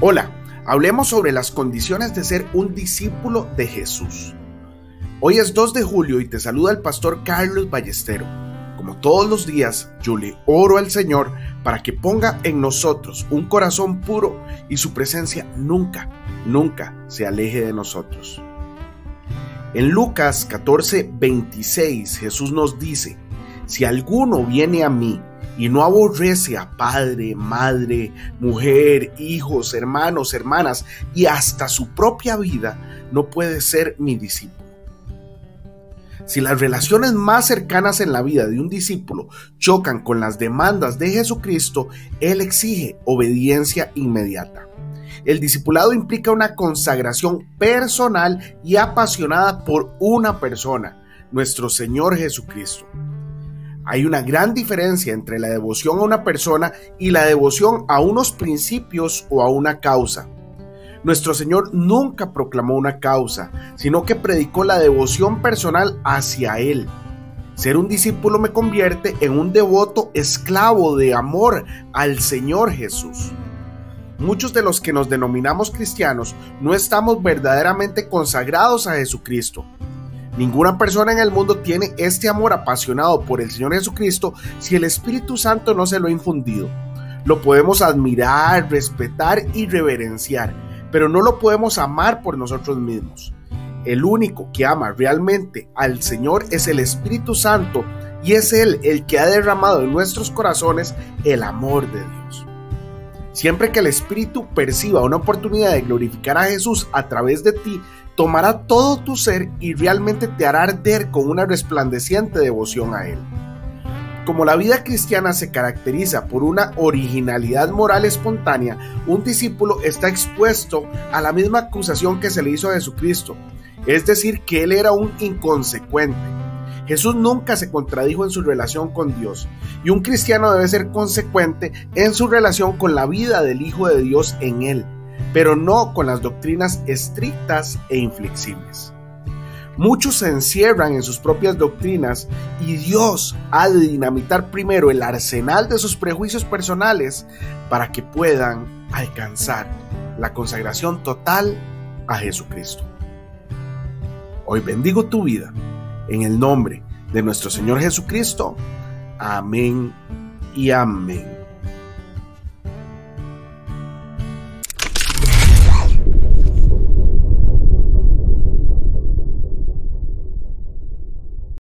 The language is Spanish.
Hola, hablemos sobre las condiciones de ser un discípulo de Jesús. Hoy es 2 de julio y te saluda el pastor Carlos Ballestero. Como todos los días, yo le oro al Señor para que ponga en nosotros un corazón puro y su presencia nunca, nunca se aleje de nosotros. En Lucas 14, 26 Jesús nos dice, si alguno viene a mí y no aborrece a padre, madre, mujer, hijos, hermanos, hermanas y hasta su propia vida, no puede ser mi discípulo. Si las relaciones más cercanas en la vida de un discípulo chocan con las demandas de Jesucristo, Él exige obediencia inmediata. El discipulado implica una consagración personal y apasionada por una persona, nuestro Señor Jesucristo. Hay una gran diferencia entre la devoción a una persona y la devoción a unos principios o a una causa. Nuestro Señor nunca proclamó una causa, sino que predicó la devoción personal hacia Él. Ser un discípulo me convierte en un devoto esclavo de amor al Señor Jesús. Muchos de los que nos denominamos cristianos no estamos verdaderamente consagrados a Jesucristo. Ninguna persona en el mundo tiene este amor apasionado por el Señor Jesucristo si el Espíritu Santo no se lo ha infundido. Lo podemos admirar, respetar y reverenciar, pero no lo podemos amar por nosotros mismos. El único que ama realmente al Señor es el Espíritu Santo y es Él el que ha derramado en nuestros corazones el amor de Dios. Siempre que el Espíritu perciba una oportunidad de glorificar a Jesús a través de ti, tomará todo tu ser y realmente te hará arder con una resplandeciente devoción a Él. Como la vida cristiana se caracteriza por una originalidad moral espontánea, un discípulo está expuesto a la misma acusación que se le hizo a Jesucristo, es decir, que él era un inconsecuente Jesús nunca se contradijo en su relación con Dios y un cristiano debe ser consecuente en su relación con la vida del Hijo de Dios en él, pero no con las doctrinas estrictas e inflexibles. Muchos se encierran en sus propias doctrinas y Dios ha de dinamitar primero el arsenal de sus prejuicios personales para que puedan alcanzar la consagración total a Jesucristo. Hoy bendigo tu vida en el nombre de nuestro Señor Jesucristo. Amén y amén.